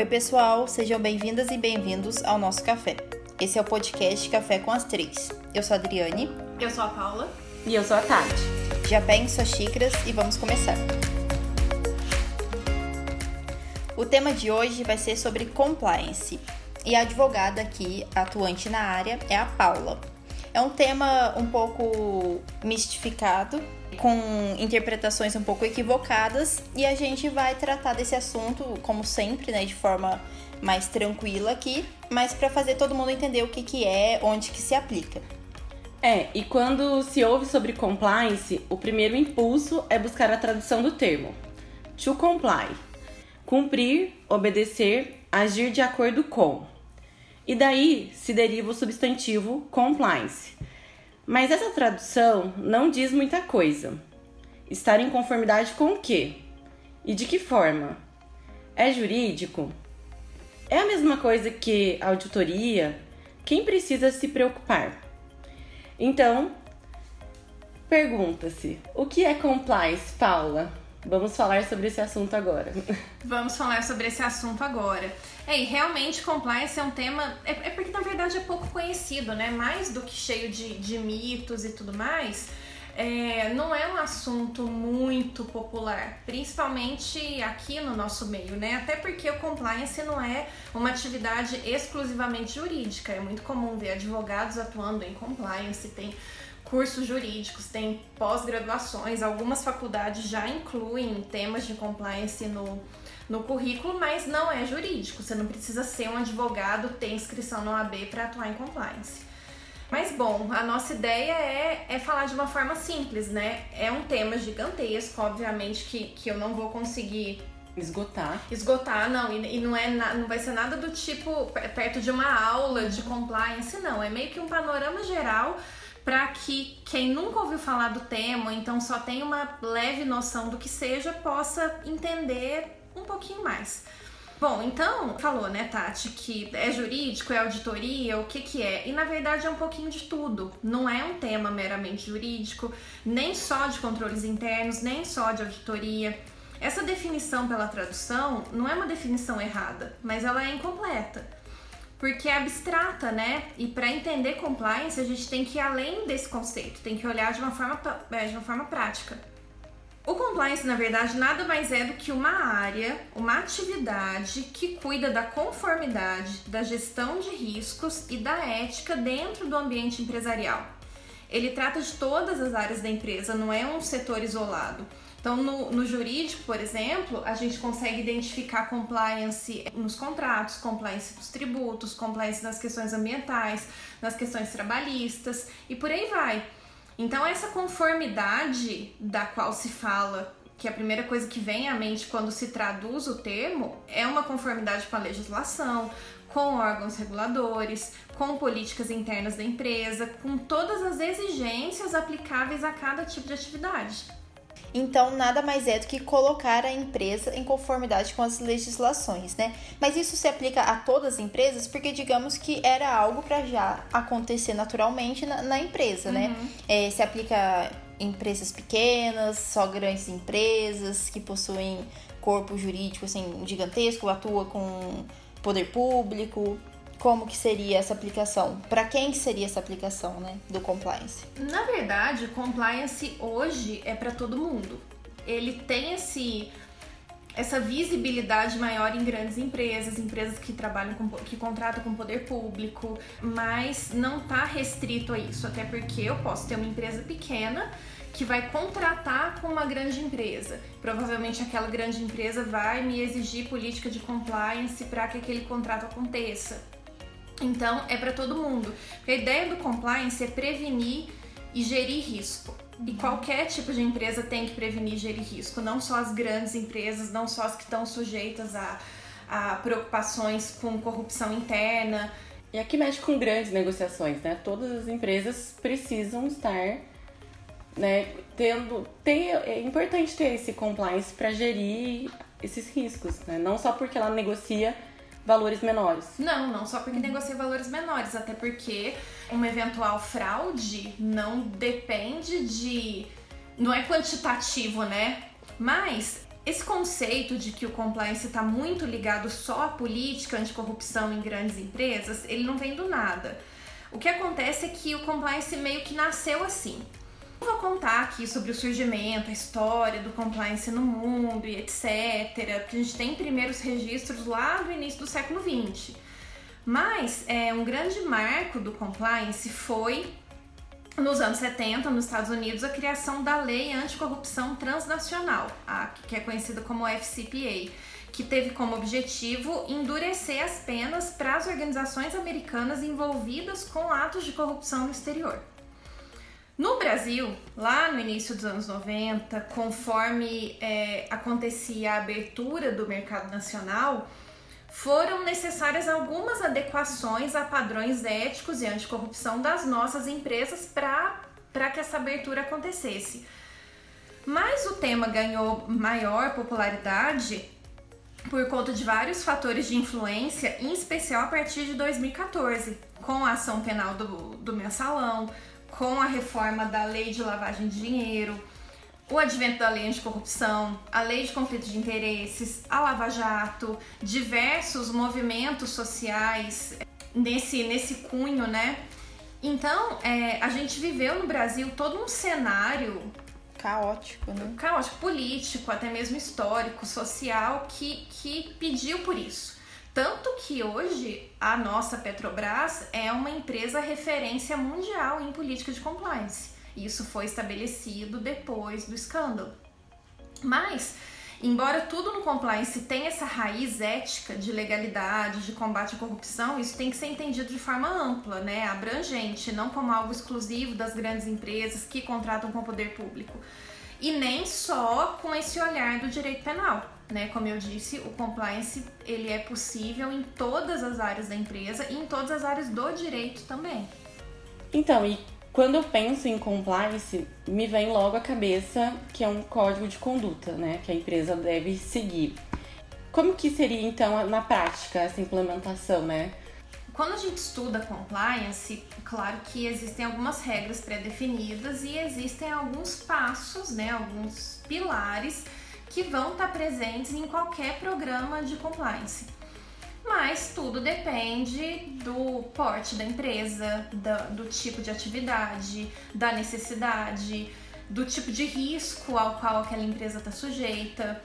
Oi, pessoal, sejam bem-vindas e bem-vindos ao nosso café. Esse é o podcast Café com as Três. Eu sou a Adriane. Eu sou a Paula. E eu sou a Tati. Já peguem suas xícaras e vamos começar. O tema de hoje vai ser sobre compliance. E a advogada aqui, atuante na área, é a Paula. É um tema um pouco mistificado, com interpretações um pouco equivocadas, e a gente vai tratar desse assunto, como sempre, né, de forma mais tranquila aqui, mas para fazer todo mundo entender o que, que é, onde que se aplica. É, e quando se ouve sobre compliance, o primeiro impulso é buscar a tradução do termo. To comply. Cumprir, obedecer, agir de acordo com. E daí se deriva o substantivo compliance. Mas essa tradução não diz muita coisa. Estar em conformidade com o quê? E de que forma? É jurídico? É a mesma coisa que auditoria? Quem precisa se preocupar? Então, pergunta-se: o que é compliance, Paula? Vamos falar sobre esse assunto agora. Vamos falar sobre esse assunto agora. É, e realmente compliance é um tema. É, é, porque na verdade é pouco conhecido, né? Mais do que cheio de, de mitos e tudo mais. É, não é um assunto muito popular, principalmente aqui no nosso meio, né? Até porque o compliance não é uma atividade exclusivamente jurídica. É muito comum ver advogados atuando em compliance, tem cursos jurídicos, tem pós-graduações, algumas faculdades já incluem temas de compliance no, no currículo, mas não é jurídico. Você não precisa ser um advogado, ter inscrição no AB para atuar em compliance. Mas bom, a nossa ideia é, é falar de uma forma simples, né? É um tema gigantesco, obviamente que, que eu não vou conseguir esgotar. Esgotar, não, e, e não é não vai ser nada do tipo perto de uma aula de compliance, não. É meio que um panorama geral para que quem nunca ouviu falar do tema, então só tem uma leve noção do que seja, possa entender um pouquinho mais. Bom, então, falou, né, Tati, que é jurídico, é auditoria, o que que é? E na verdade é um pouquinho de tudo. Não é um tema meramente jurídico, nem só de controles internos, nem só de auditoria. Essa definição pela tradução não é uma definição errada, mas ela é incompleta. Porque é abstrata, né? E para entender compliance, a gente tem que ir além desse conceito, tem que olhar de uma forma, é, de uma forma prática. O compliance, na verdade, nada mais é do que uma área, uma atividade que cuida da conformidade, da gestão de riscos e da ética dentro do ambiente empresarial. Ele trata de todas as áreas da empresa, não é um setor isolado. Então, no, no, jurídico, por exemplo, a gente consegue identificar compliance nos contratos, compliance nos tributos, compliance nas questões ambientais, nas questões trabalhistas e por aí vai. Então, essa conformidade da qual se fala, que é a primeira coisa que vem à mente quando se traduz o termo, é uma conformidade com a legislação, com órgãos reguladores, com políticas internas da empresa, com todas as exigências aplicáveis a cada tipo de atividade. Então, nada mais é do que colocar a empresa em conformidade com as legislações, né? Mas isso se aplica a todas as empresas porque, digamos que era algo para já acontecer naturalmente na, na empresa, né? uhum. né? É, se aplica em empresas pequenas, só grandes empresas que possuem corpo jurídico assim gigantesco, atua com poder público, como que seria essa aplicação? Para quem que seria essa aplicação, né, do compliance? Na verdade, compliance hoje é para todo mundo. Ele tem esse essa visibilidade maior em grandes empresas, empresas que trabalham com, que contratam com poder público, mas não está restrito a isso, até porque eu posso ter uma empresa pequena que vai contratar com uma grande empresa. Provavelmente aquela grande empresa vai me exigir política de compliance para que aquele contrato aconteça. Então, é para todo mundo. Porque a ideia do compliance é prevenir e gerir risco. E qualquer tipo de empresa tem que prevenir e gerir risco, não só as grandes empresas, não só as que estão sujeitas a, a preocupações com corrupção interna. E aqui mexe com grandes negociações, né? Todas as empresas precisam estar né, tendo. Tem, é importante ter esse compliance para gerir esses riscos, né? Não só porque ela negocia valores menores. Não, não só porque negocia valores menores, até porque uma eventual fraude não depende de. não é quantitativo, né? Mas esse conceito de que o compliance está muito ligado só à política anticorrupção em grandes empresas, ele não vem do nada. O que acontece é que o compliance meio que nasceu assim. Vou contar aqui sobre o surgimento, a história do compliance no mundo e etc. Porque a gente tem primeiros registros lá do início do século XX. Mas é, um grande marco do compliance foi nos anos 70, nos Estados Unidos, a criação da Lei Anticorrupção Transnacional, a, que é conhecida como FCPA, que teve como objetivo endurecer as penas para as organizações americanas envolvidas com atos de corrupção no exterior. No Brasil, lá no início dos anos 90, conforme é, acontecia a abertura do mercado nacional, foram necessárias algumas adequações a padrões éticos e anticorrupção das nossas empresas para que essa abertura acontecesse. Mas o tema ganhou maior popularidade por conta de vários fatores de influência, em especial a partir de 2014, com a ação penal do, do mensalão, com a reforma da lei de lavagem de dinheiro, o advento da lei anticorrupção, a lei de conflitos de interesses, a Lava Jato, diversos movimentos sociais nesse, nesse cunho, né? Então, é, a gente viveu no Brasil todo um cenário caótico, né? Caótico, político, até mesmo histórico, social, que, que pediu por isso. Tanto que hoje a nossa Petrobras é uma empresa referência mundial em política de compliance. Isso foi estabelecido depois do escândalo. Mas, embora tudo no compliance tenha essa raiz ética de legalidade, de combate à corrupção, isso tem que ser entendido de forma ampla, né, abrangente, não como algo exclusivo das grandes empresas que contratam com o poder público. E nem só com esse olhar do direito penal, né? Como eu disse, o compliance ele é possível em todas as áreas da empresa e em todas as áreas do direito também. Então, e quando eu penso em compliance, me vem logo à cabeça que é um código de conduta, né, que a empresa deve seguir. Como que seria então na prática essa implementação, né? Quando a gente estuda compliance, claro que existem algumas regras pré-definidas e existem alguns passos, né, alguns pilares que vão estar presentes em qualquer programa de compliance mas tudo depende do porte da empresa, do tipo de atividade, da necessidade, do tipo de risco ao qual aquela empresa está sujeita.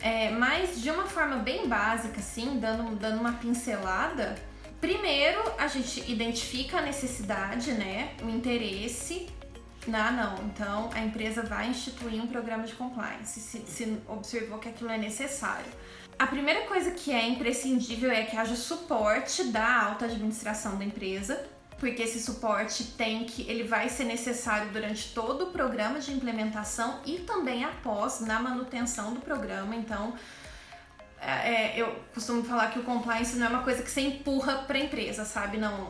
É, mas de uma forma bem básica, assim, dando, dando uma pincelada, primeiro a gente identifica a necessidade, né, o interesse. Ah, não, então a empresa vai instituir um programa de compliance se, se observou que aquilo é necessário. A primeira coisa que é imprescindível é que haja suporte da alta administração da empresa, porque esse suporte tem que ele vai ser necessário durante todo o programa de implementação e também após na manutenção do programa. Então, é, é eu costumo falar que o compliance não é uma coisa que você empurra para a empresa, sabe? Não,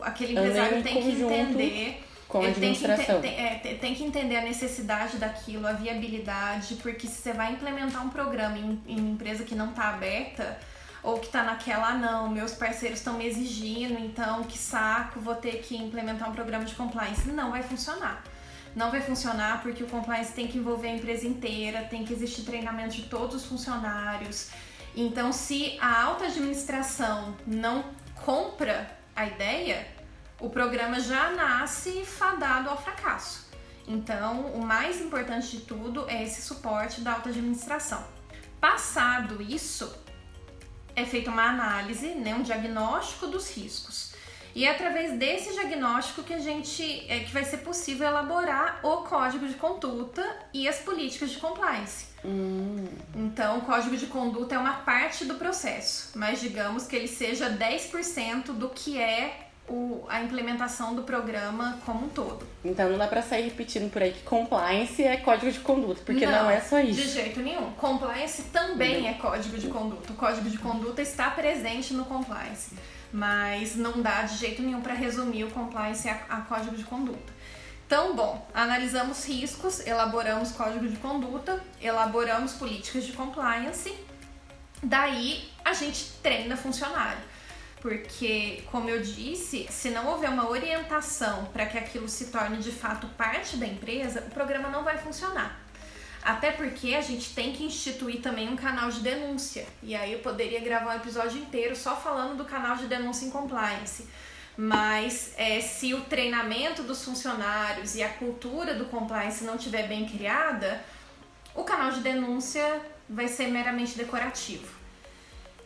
aquele empresário tem que entender com a administração. Tem que, tem, é, tem que entender a necessidade daquilo, a viabilidade, porque se você vai implementar um programa em, em uma empresa que não está aberta, ou que está naquela, ah, não, meus parceiros estão me exigindo, então que saco, vou ter que implementar um programa de compliance. Não vai funcionar. Não vai funcionar porque o compliance tem que envolver a empresa inteira, tem que existir treinamento de todos os funcionários. Então, se a alta administração não compra a ideia, o programa já nasce fadado ao fracasso. Então, o mais importante de tudo é esse suporte da alta administração. Passado isso, é feita uma análise, né, um diagnóstico dos riscos. E é através desse diagnóstico que a gente é que vai ser possível elaborar o código de conduta e as políticas de compliance. Hum. Então, o código de conduta é uma parte do processo, mas digamos que ele seja 10% do que é o, a implementação do programa como um todo. Então não dá para sair repetindo por aí que compliance é código de conduta, porque não, não é só isso. De jeito nenhum. Compliance também uhum. é código de conduta. O código de conduta está presente no compliance, mas não dá de jeito nenhum para resumir o compliance a, a código de conduta. Então, bom, analisamos riscos, elaboramos código de conduta, elaboramos políticas de compliance, daí a gente treina funcionário porque, como eu disse, se não houver uma orientação para que aquilo se torne de fato parte da empresa, o programa não vai funcionar. Até porque a gente tem que instituir também um canal de denúncia. E aí eu poderia gravar um episódio inteiro só falando do canal de denúncia em compliance. Mas é, se o treinamento dos funcionários e a cultura do compliance não estiver bem criada, o canal de denúncia vai ser meramente decorativo.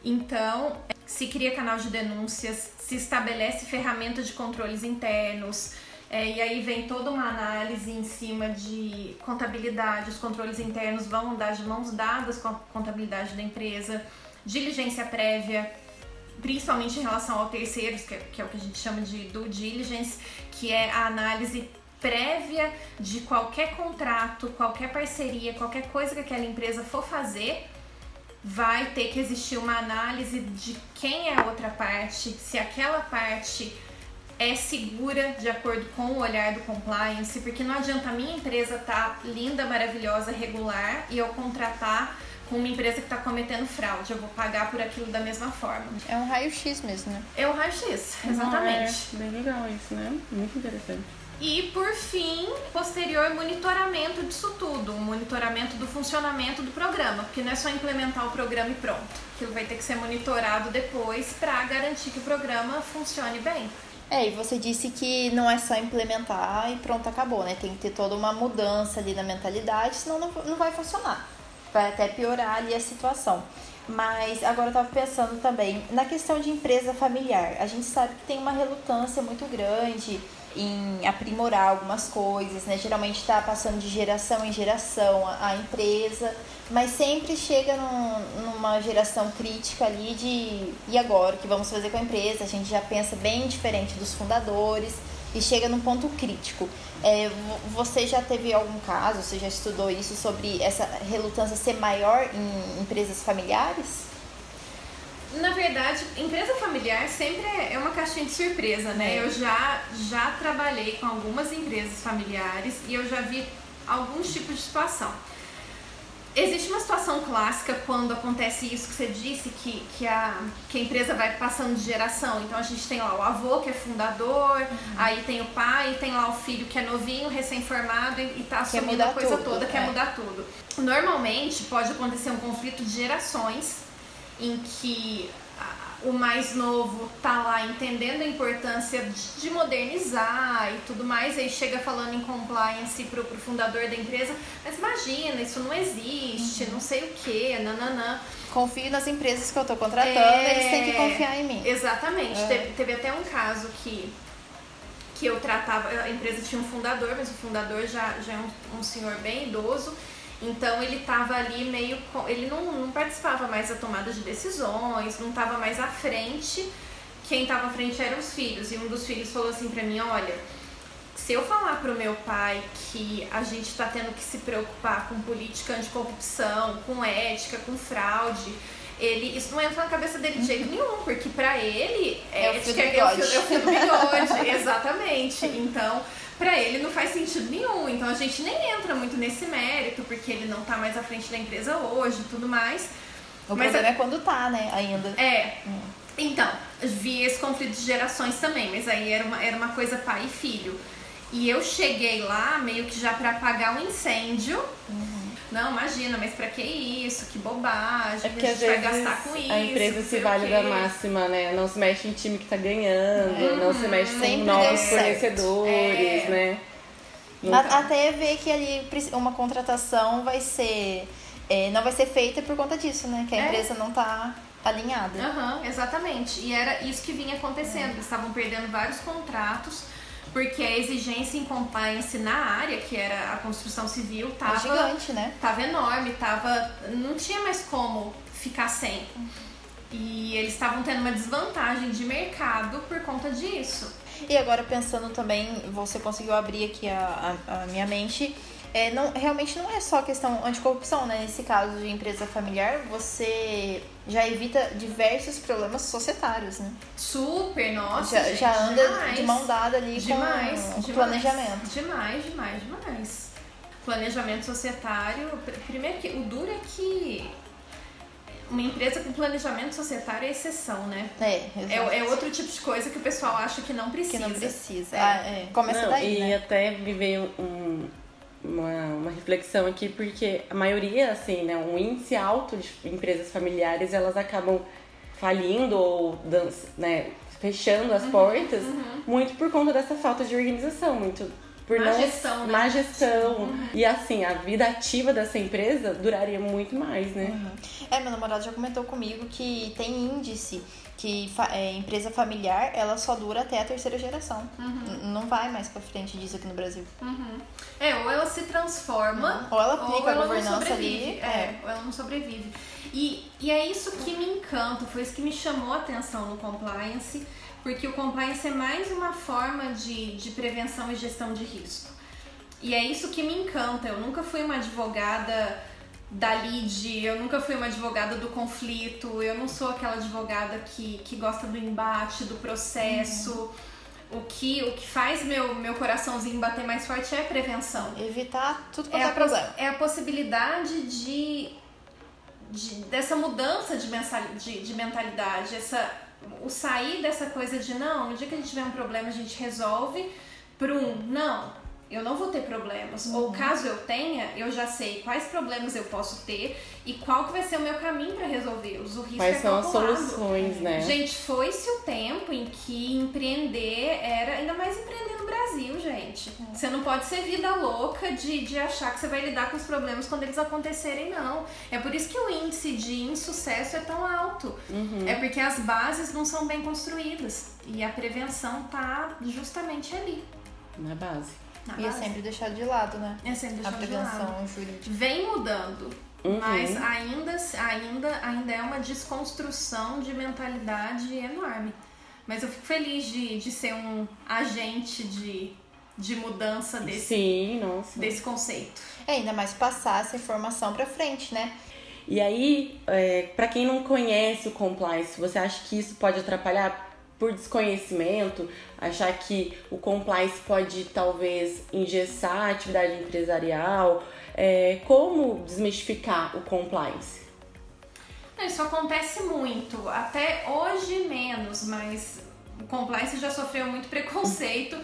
Então, se cria canal de denúncias, se estabelece ferramentas de controles internos, é, e aí vem toda uma análise em cima de contabilidade, os controles internos vão andar de mãos dadas com a contabilidade da empresa, diligência prévia, principalmente em relação ao terceiros, que é, que é o que a gente chama de due diligence, que é a análise prévia de qualquer contrato, qualquer parceria, qualquer coisa que aquela empresa for fazer, vai ter que existir uma análise de quem é a outra parte, se aquela parte é segura de acordo com o olhar do compliance, porque não adianta a minha empresa estar tá linda, maravilhosa, regular e eu contratar com uma empresa que está cometendo fraude. Eu vou pagar por aquilo da mesma forma. É um raio-x mesmo, né? É um raio-x, exatamente. é bem legal isso, né? Muito interessante. E por fim, posterior monitoramento disso tudo, o monitoramento do funcionamento do programa, porque não é só implementar o programa e pronto. Aquilo vai ter que ser monitorado depois para garantir que o programa funcione bem. É, e você disse que não é só implementar e pronto, acabou, né? Tem que ter toda uma mudança ali na mentalidade, senão não, não vai funcionar. Vai até piorar ali a situação. Mas agora eu estava pensando também na questão de empresa familiar. A gente sabe que tem uma relutância muito grande em aprimorar algumas coisas, né? Geralmente está passando de geração em geração a, a empresa, mas sempre chega num, numa geração crítica ali de e agora o que vamos fazer com a empresa? A gente já pensa bem diferente dos fundadores e chega num ponto crítico. É, você já teve algum caso, você já estudou isso sobre essa relutância ser maior em empresas familiares? Na verdade, empresa familiar sempre é, é uma caixinha de surpresa, né? É. Eu já, já trabalhei com algumas empresas familiares e eu já vi alguns tipos de situação. Existe uma situação clássica quando acontece isso que você disse, que, que, a, que a empresa vai passando de geração. Então a gente tem lá o avô que é fundador, uhum. aí tem o pai, tem lá o filho que é novinho, recém-formado e, está assumindo a coisa tudo, toda, é. quer mudar tudo. Normalmente pode acontecer um conflito de gerações em que o mais novo tá lá entendendo a importância de modernizar e tudo mais, aí chega falando em compliance pro, pro fundador da empresa, mas imagina, isso não existe, uhum. não sei o que, nananã. Confio nas empresas que eu tô contratando, é... eles têm que confiar em mim. Exatamente. É. Teve, teve até um caso que que eu tratava, a empresa tinha um fundador, mas o fundador já, já é um, um senhor bem idoso, então ele estava ali meio. Ele não, não participava mais da tomada de decisões, não estava mais à frente. Quem estava à frente eram os filhos. E um dos filhos falou assim para mim: Olha, se eu falar pro meu pai que a gente está tendo que se preocupar com política anticorrupção, com ética, com fraude, ele, isso não entra na cabeça dele de jeito nenhum, porque para ele é, é, o fio é, é, o fio do bigode, exatamente. Então, para ele não faz sentido nenhum. Então a gente nem entra muito nesse mérito, porque ele não tá mais à frente da empresa hoje e tudo mais. O mas problema a... é quando tá, né, ainda. É. Hum. Então, vi esse conflito de gerações também, mas aí era uma, era uma coisa pai e filho. E eu cheguei lá meio que já para apagar um incêndio. Uhum. Não, imagina, mas pra que isso? Que bobagem, é porque a gente vai gastar com isso. A empresa se vale da máxima, né? Não se mexe em time que tá ganhando, uhum. não se mexe com novos fornecedores, é. né? Até ver que ali uma contratação vai ser. É, não vai ser feita por conta disso, né? Que a é. empresa não tá alinhada. Uhum, exatamente. E era isso que vinha acontecendo. Eles estavam perdendo vários contratos porque a exigência em compliance na área, que era a construção civil, tava é gigante, né? Tava enorme, tava não tinha mais como ficar sem. E eles estavam tendo uma desvantagem de mercado por conta disso. E agora pensando também, você conseguiu abrir aqui a, a, a minha mente é, não, realmente não é só questão anticorrupção, né? Nesse caso de empresa familiar, você já evita diversos problemas societários, né? Super, nossa. Já, gente, já anda demais. de mão dada ali demais, com, com planejamento. Demais, demais, demais. Planejamento societário. Primeiro que o duro é que uma empresa com planejamento societário é exceção, né? É, é, é, outro tipo de coisa que o pessoal acha que não precisa. Que não precisa. É. Ah, é. Começa não, daí, E né? até me veio um, uma, uma reflexão aqui, porque a maioria, assim, né, um índice alto de empresas familiares, elas acabam falindo ou né, fechando as uhum, portas, uhum. muito por conta dessa falta de organização, muito por má não gestão, né? má gestão. Uhum. E assim, a vida ativa dessa empresa duraria muito mais, né? Uhum. É, meu namorado já comentou comigo que tem índice que é, empresa familiar ela só dura até a terceira geração. Uhum. Não vai mais pra frente disso aqui no Brasil. Uhum. É, ou ela se transforma, ou ela aplica ou a governança ali. É, é, ou ela não sobrevive. E, e é isso que me encanta, foi isso que me chamou a atenção no compliance porque o compliance é mais uma forma de, de prevenção e gestão de risco. E é isso que me encanta. Eu nunca fui uma advogada da lead, eu nunca fui uma advogada do conflito, eu não sou aquela advogada que, que gosta do embate, do processo. Uhum. O que, o que faz meu, meu coraçãozinho bater mais forte é a prevenção. Evitar tudo quanto é, é problema. É a possibilidade de, de dessa mudança de, de, de mentalidade, essa o sair dessa coisa de não, no dia que a gente tiver um problema a gente resolve, para um não, eu não vou ter problemas. Uhum. Ou caso eu tenha, eu já sei quais problemas eu posso ter e qual que vai ser o meu caminho para resolvê-los. O risco quais é são as soluções, né? Gente, foi-se o tempo em que empreender era, ainda mais empreender no Brasil, gente. Uhum. Você não pode ser vida louca de, de achar que você vai lidar com os problemas quando eles acontecerem, não. É por isso que o índice de insucesso é tão alto. Uhum. É porque as bases não são bem construídas. E a prevenção tá justamente ali. Na base. Na e é sempre deixado de lado, né? É sempre deixado a prevenção de lado. jurídica. Vem mudando. Uhum. Mas ainda, ainda, ainda é uma desconstrução de mentalidade enorme. Mas eu fico feliz de, de ser um agente de, de mudança desse, Sim, nossa. desse conceito. É, ainda mais passar essa informação para frente, né? E aí, é, para quem não conhece o compliance, você acha que isso pode atrapalhar? Por desconhecimento, achar que o compliance pode talvez engessar a atividade empresarial. É, como desmistificar o compliance? Isso acontece muito, até hoje menos, mas o compliance já sofreu muito preconceito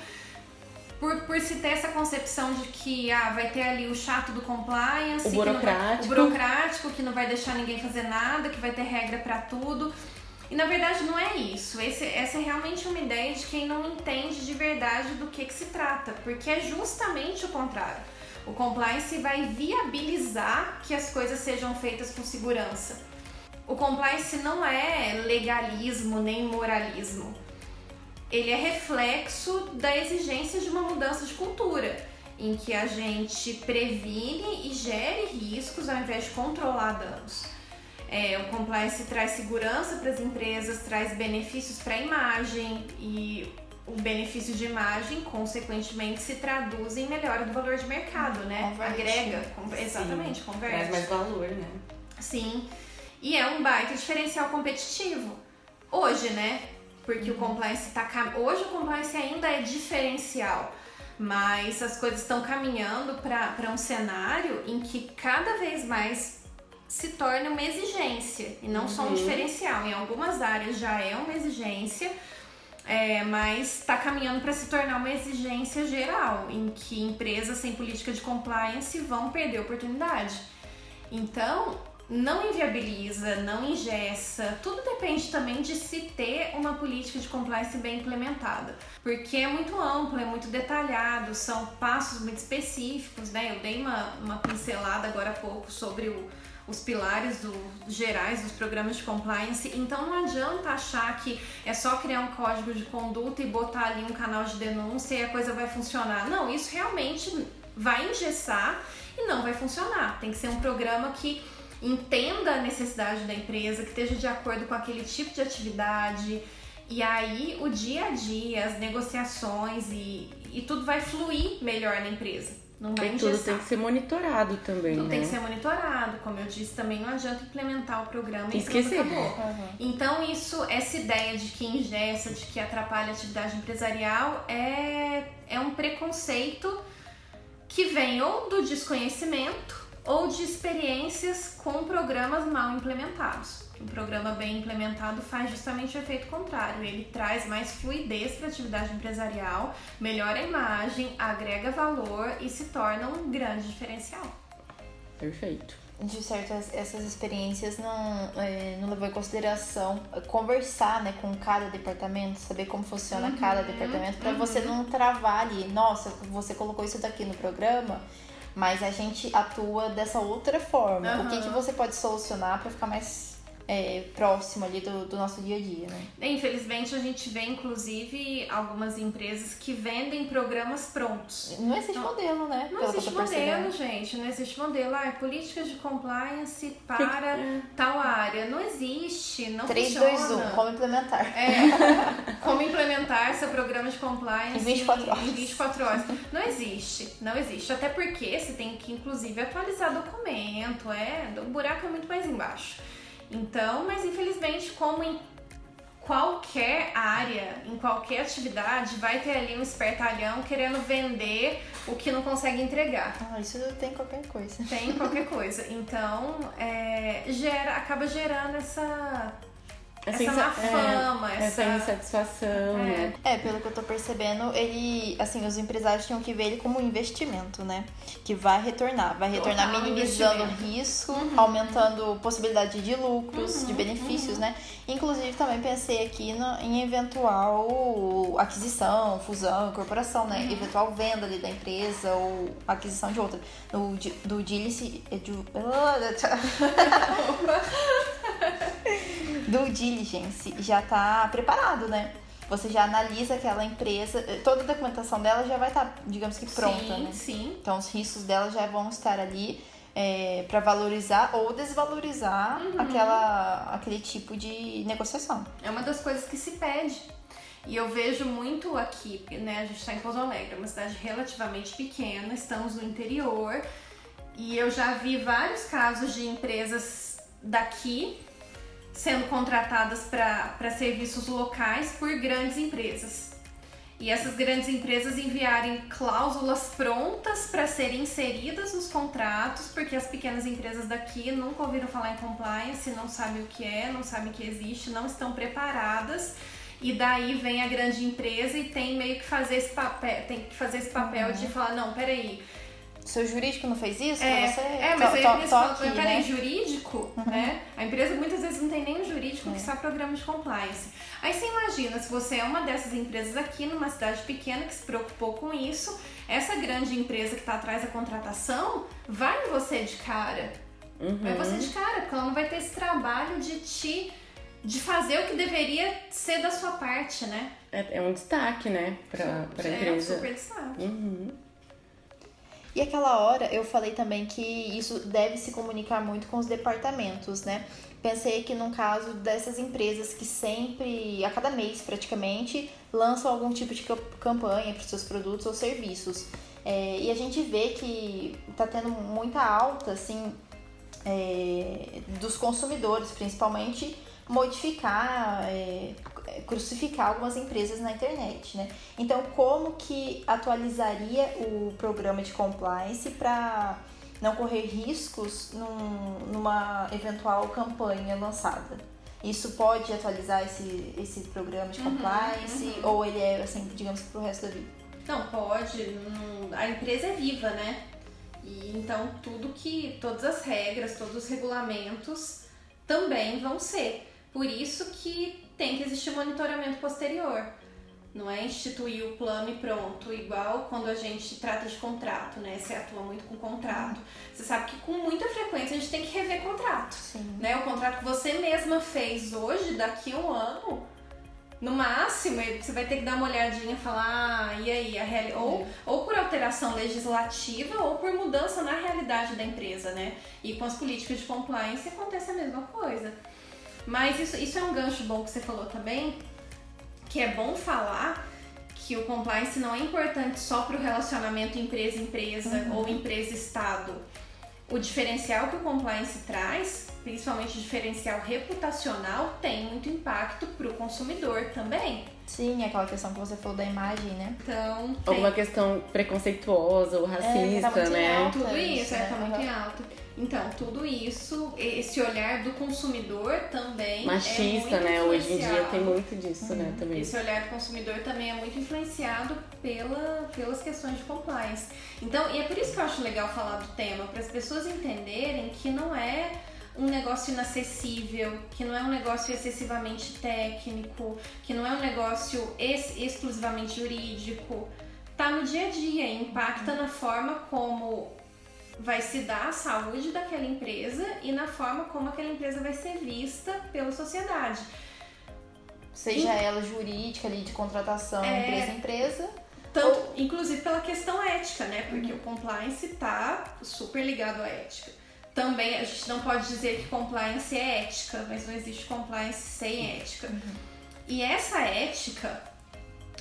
por, por se ter essa concepção de que ah, vai ter ali o chato do compliance, o burocrático. Vai, o burocrático que não vai deixar ninguém fazer nada, que vai ter regra para tudo. E na verdade não é isso. Esse, essa é realmente uma ideia de quem não entende de verdade do que, que se trata, porque é justamente o contrário. O compliance vai viabilizar que as coisas sejam feitas com segurança. O compliance não é legalismo nem moralismo. Ele é reflexo da exigência de uma mudança de cultura, em que a gente previne e gere riscos ao invés de controlar danos. É, o compliance traz segurança para as empresas, traz benefícios para a imagem e o benefício de imagem, consequentemente, se traduz em melhora do valor de mercado, né? Converte. Agrega, com, exatamente, converte. Traz mais valor, né? Sim. E é um baita diferencial competitivo. Hoje, né? Porque uhum. o compliance tá. Hoje o compliance ainda é diferencial. Mas as coisas estão caminhando para um cenário em que cada vez mais se torna uma exigência e não uhum. só um uhum. diferencial. Em algumas áreas já é uma exigência, é, mas está caminhando para se tornar uma exigência geral, em que empresas sem política de compliance vão perder oportunidade. Então, não inviabiliza, não ingessa, tudo depende também de se ter uma política de compliance bem implementada, porque é muito amplo, é muito detalhado, são passos muito específicos, né? Eu dei uma, uma pincelada agora há pouco sobre o os pilares do, gerais dos programas de compliance. Então não adianta achar que é só criar um código de conduta e botar ali um canal de denúncia e a coisa vai funcionar. Não, isso realmente vai engessar e não vai funcionar. Tem que ser um programa que entenda a necessidade da empresa, que esteja de acordo com aquele tipo de atividade. E aí o dia a dia, as negociações e, e tudo vai fluir melhor na empresa. Não vai e tudo tem que ser monitorado também, tudo né? tem que ser monitorado. Como eu disse, também não adianta implementar o programa e Esquecer. acabou. Uhum. Então, isso, essa ideia de que ingessa, de que atrapalha a atividade empresarial é, é um preconceito que vem ou do desconhecimento ou de experiências com programas mal implementados. Um programa bem implementado faz justamente o efeito contrário. Ele traz mais fluidez para a atividade empresarial, melhora a imagem, agrega valor e se torna um grande diferencial. Perfeito. De certo, essas experiências não, é, não levou em consideração conversar né, com cada departamento, saber como funciona uhum, cada departamento, para uhum. você não travar ali. Nossa, você colocou isso daqui no programa, mas a gente atua dessa outra forma. Uhum. O que, que você pode solucionar para ficar mais é, próximo ali do, do, nosso dia a dia, né? Infelizmente a gente vê inclusive algumas empresas que vendem programas prontos. Não existe não, modelo, né? Não existe modelo, gente. Não existe modelo. Ah, políticas de compliance para tal área. Não existe, não 3, funciona. 3, 2, 1, como implementar. É, como implementar seu programa de compliance em 24 horas. Em 24 horas. Não existe, não existe. Até porque você tem que, inclusive, atualizar documento. É, o buraco é muito mais embaixo. Então, mas infelizmente, como em qualquer área, em qualquer atividade, vai ter ali um espertalhão querendo vender o que não consegue entregar. Ah, isso tem qualquer coisa. Tem qualquer coisa. Então, é, gera, acaba gerando essa essa, essa má é, fama, é, essa... essa insatisfação. É. Né? é, pelo que eu tô percebendo, ele, assim, os empresários tinham que ver ele como um investimento, né? Que vai retornar, vai retornar Total minimizando o risco, uhum. aumentando possibilidade de lucros, uhum, de benefícios, uhum. né? Inclusive também pensei aqui no, em eventual aquisição, fusão, incorporação, né? Uhum. Eventual venda ali da empresa ou aquisição de outra. No, do diligence. do diligence já está preparado, né? Você já analisa aquela empresa, toda a documentação dela já vai estar, tá, digamos que pronta, sim, né? Sim. Então os riscos dela já vão estar ali é, para valorizar ou desvalorizar uhum. aquela, aquele tipo de negociação. É uma das coisas que se pede. E eu vejo muito aqui, né? A gente está em Pouso Alegre, uma cidade relativamente pequena, estamos no interior. E eu já vi vários casos de empresas daqui sendo contratadas para serviços locais por grandes empresas. E essas grandes empresas enviarem cláusulas prontas para serem inseridas nos contratos, porque as pequenas empresas daqui nunca ouviram falar em compliance, não sabem o que é, não sabem que existe, não estão preparadas. E daí vem a grande empresa e tem meio que fazer esse papel, tem que fazer esse papel uhum. de falar, não, peraí, seu jurídico não fez isso? É, você é mas to, a empresa fala, peraí, né? jurídico, uhum. né? A empresa muitas vezes não tem nem um jurídico é. que só programa de compliance. Aí você imagina, se você é uma dessas empresas aqui numa cidade pequena que se preocupou com isso, essa grande empresa que está atrás da contratação vai em você de cara. Uhum. Vai você de cara, porque ela não vai ter esse trabalho de te de fazer o que deveria ser da sua parte, né? É, é um destaque, né, pra, pra é empresa. É um super destaque. Uhum. E aquela hora eu falei também que isso deve se comunicar muito com os departamentos, né? Pensei que no caso dessas empresas que sempre, a cada mês praticamente, lançam algum tipo de campanha para os seus produtos ou serviços. É, e a gente vê que está tendo muita alta, assim, é, dos consumidores, principalmente modificar, é, crucificar algumas empresas na internet, né? Então, como que atualizaria o programa de compliance para não correr riscos num, numa eventual campanha lançada? Isso pode atualizar esse, esse programa de uhum, compliance uhum, uhum. ou ele é assim, digamos que pro resto da vida? Não, pode. A empresa é viva, né? E então tudo que todas as regras, todos os regulamentos também vão ser. Por isso que tem que existir monitoramento posterior. Não é instituir o plano e pronto, igual quando a gente trata de contrato, né? Você atua muito com contrato. Você sabe que com muita frequência a gente tem que rever contrato. Sim. Né? O contrato que você mesma fez hoje, daqui a um ano, no máximo, você vai ter que dar uma olhadinha e falar, ah, e aí, a ou, ou por alteração legislativa ou por mudança na realidade da empresa, né? E com as políticas de compliance acontece a mesma coisa. Mas isso, isso é um gancho bom que você falou também, que é bom falar que o compliance não é importante só para o relacionamento empresa-empresa uhum. ou empresa-estado. O diferencial que o compliance traz, principalmente o diferencial reputacional, tem muito impacto para o consumidor também. Sim, aquela questão que você falou da imagem, né? Então, tem Alguma questão preconceituosa ou tá racista, muito né? alto. tudo isso, é, né? tá muito em alta. Então, tudo isso, esse olhar do consumidor também é Machista, muito né? Hoje em dia tem muito disso, né? Também. Esse olhar do consumidor também é muito influenciado pela, pelas questões de compliance. Então, e é por isso que eu acho legal falar do tema, para as pessoas entenderem que não é um negócio inacessível, que não é um negócio excessivamente técnico, que não é um negócio ex- exclusivamente jurídico. Tá no dia a dia, impacta na forma como vai se dar a saúde daquela empresa e na forma como aquela empresa vai ser vista pela sociedade. Seja ela jurídica ali de contratação, É. empresa a empresa. Tanto, inclusive pela questão ética, né? Porque o compliance tá super ligado à ética. Também a gente não pode dizer que compliance é ética, mas não existe compliance sem ética. E essa ética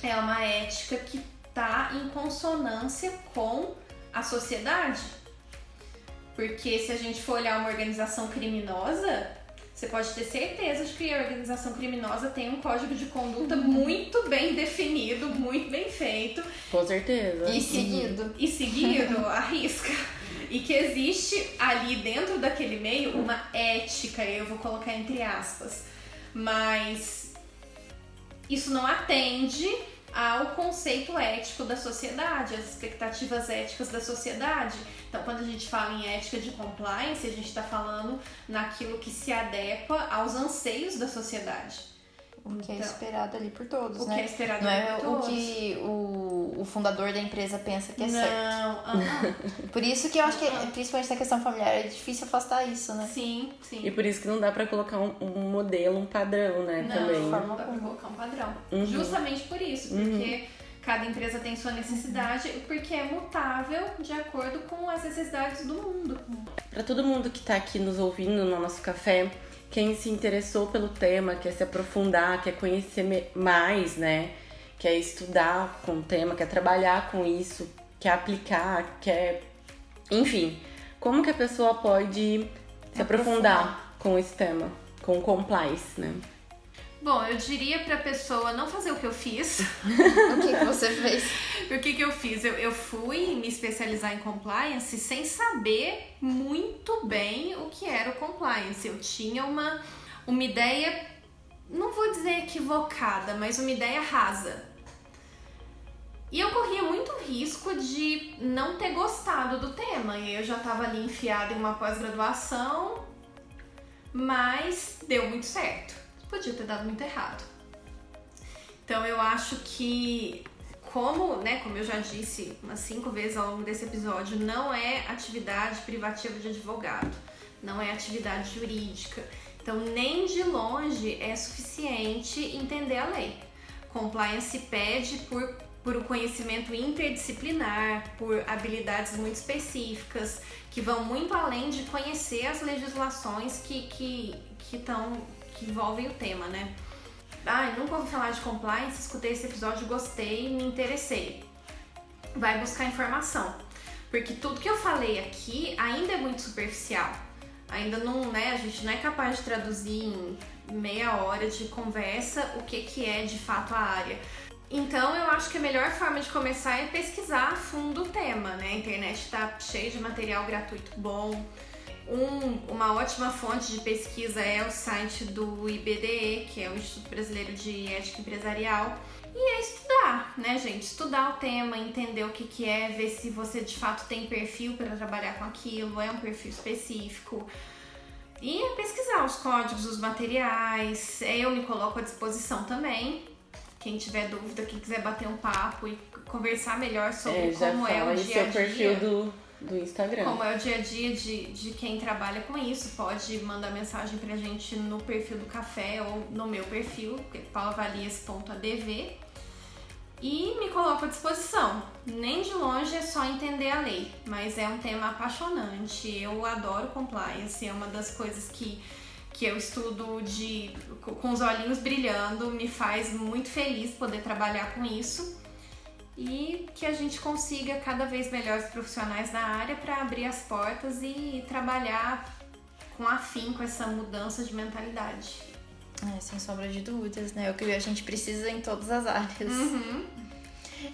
é uma ética que tá em consonância com a sociedade. Porque se a gente for olhar uma organização criminosa, você pode ter certeza de que a organização criminosa tem um código de conduta muito bem definido, muito bem feito Com certeza. E seguido. e seguido à risca. E que existe ali dentro daquele meio uma ética, eu vou colocar entre aspas. Mas isso não atende ao conceito ético da sociedade, às expectativas éticas da sociedade. Então, quando a gente fala em ética de compliance, a gente está falando naquilo que se adequa aos anseios da sociedade. O que é Então, esperado ali por todos, O né? que é esperado Não é por o todos. que o, o fundador da empresa pensa que é certo. Não, ah, não. Por isso que eu acho que, principalmente na questão familiar, é difícil afastar isso, né? sim, sim. E por isso que não dá pra colocar um, um modelo, um padrão, né? Não, também. não dá pra colocar um padrão. Uhum. Justamente por isso, porque cada empresa tem sua necessidade, porque é mutável de acordo com as necessidades do mundo. Para todo mundo que tá aqui nos ouvindo no nosso café, quem se interessou pelo tema, quer se aprofundar, quer conhecer mais, né? Quer estudar com o tema, quer trabalhar com isso, quer aplicar, quer. Enfim, como que a pessoa pode se aprofundar com esse tema, com o compliance, né? Bom, eu diria pra pessoa não fazer o que eu fiz. O que, que você fez? o que, que eu fiz? Eu, eu fui me especializar em compliance sem saber muito bem o que era o compliance. Eu tinha uma, uma ideia, não vou dizer equivocada, mas uma ideia rasa. E eu corria muito risco de não ter gostado do tema. E eu já estava ali enfiada em uma pós-graduação, mas deu muito certo. Podia ter dado muito errado. Então eu acho que como, né, como eu já disse umas cinco vezes ao longo desse episódio, não é atividade privativa de advogado, não é atividade jurídica. Então, nem de longe é suficiente entender a lei. Compliance pede por, por um conhecimento interdisciplinar, por habilidades muito específicas, que vão muito além de conhecer as legislações que, que, que, tão, envolvem o tema, né? Ah, nunca ouvi falar de compliance, escutei esse episódio, gostei, me interessei. Vai buscar informação. Porque tudo que eu falei aqui ainda é muito superficial. Ainda não, né, a gente não é capaz de traduzir em meia hora de conversa o que, que é de fato a área. Então eu acho que a melhor forma de começar é pesquisar a fundo o tema, né? A internet tá cheia de material gratuito bom. Um, uma ótima fonte de pesquisa é o site do IBDE, que é o Instituto Brasileiro de Ética Empresarial. E é estudar, né, gente? Estudar o tema, entender o que, que é, ver se você de fato tem perfil para trabalhar com aquilo, é um perfil específico. E é pesquisar os códigos, os materiais. Eu me coloco à disposição também. Quem tiver dúvida, quem quiser bater um papo e conversar melhor sobre É, como é o dia a dia. perfil do, do Instagram. Como é o dia a dia de, de quem trabalha com isso, pode mandar mensagem pra gente no perfil do café ou no meu perfil, é paulavalias.adv. E me coloco à disposição. Nem de longe é só entender a lei, mas é um tema apaixonante. Eu adoro compliance, é uma das coisas que, que eu estudo de, com os olhinhos brilhando, me faz muito feliz poder trabalhar com isso e que a gente consiga cada vez melhores profissionais na área para abrir as portas e trabalhar com afinco essa mudança de mentalidade. É, sem sombra de dúvidas, né? O que a gente precisa em todas as áreas. Uhum.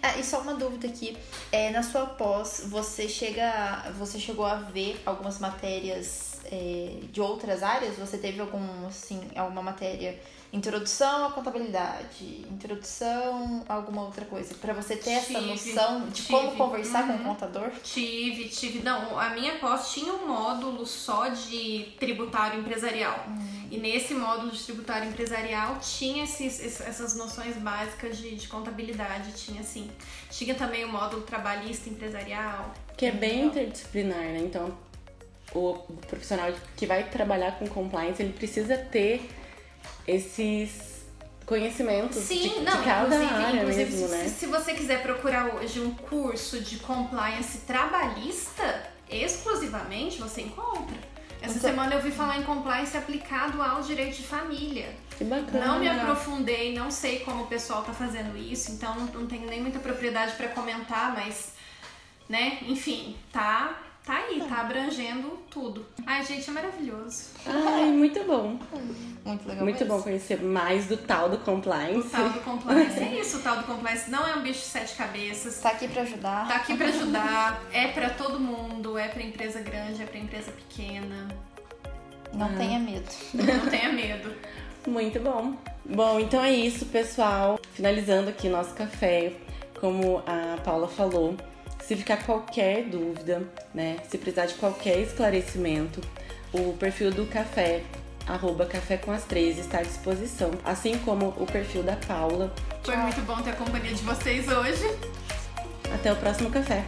Ah, e só uma dúvida aqui. É, na sua pós, você chega. Você chegou a ver algumas matérias é, de outras áreas? Você teve algum, assim, alguma matéria? Introdução à contabilidade, introdução a alguma outra coisa, para você ter essa Tive, noção de tive. como conversar com Uhum. o contador? Tive, tive. Não, a minha pós tinha um módulo só de tributário empresarial. E nesse módulo de tributário empresarial tinha esses, esses- essas noções básicas de, de contabilidade, tinha assim. Tinha também o módulo trabalhista empresarial. Que é bem Legal. interdisciplinar, né? Então, o profissional que vai trabalhar com compliance, ele precisa ter esses conhecimentos de, Sim, de não, cada inclusive, área inclusive mesmo, se, né? se você quiser procurar hoje um curso de compliance trabalhista, exclusivamente você encontra. Essa Então- semana eu vi falar em compliance aplicado ao direito de família. Que bacana. Não me aprofundei, não sei como o pessoal tá fazendo isso, então não, não tenho nem muita propriedade pra comentar, mas, né, enfim, tá, tá aí, tá abrangendo tudo. Ai, gente, é maravilhoso. Ai, muito bom. Muito legal. Muito mesmo. bom conhecer mais do tal do O compliance. tal do compliance é isso, o tal do compliance não é um bicho de sete cabeças. Tá aqui pra ajudar. Tá aqui pra ajudar, é pra todo mundo, é pra empresa grande, é pra empresa pequena. Não Ah. tenha medo. Não tenha medo. Muito bom. Bom, então é isso, pessoal. Finalizando aqui nosso café, como a Paula falou, se ficar qualquer dúvida, né, se precisar de qualquer esclarecimento, o perfil do café, arroba café com as três, está à disposição, assim como o perfil da Paula. Foi muito bom ter a companhia de vocês hoje. Até o próximo café.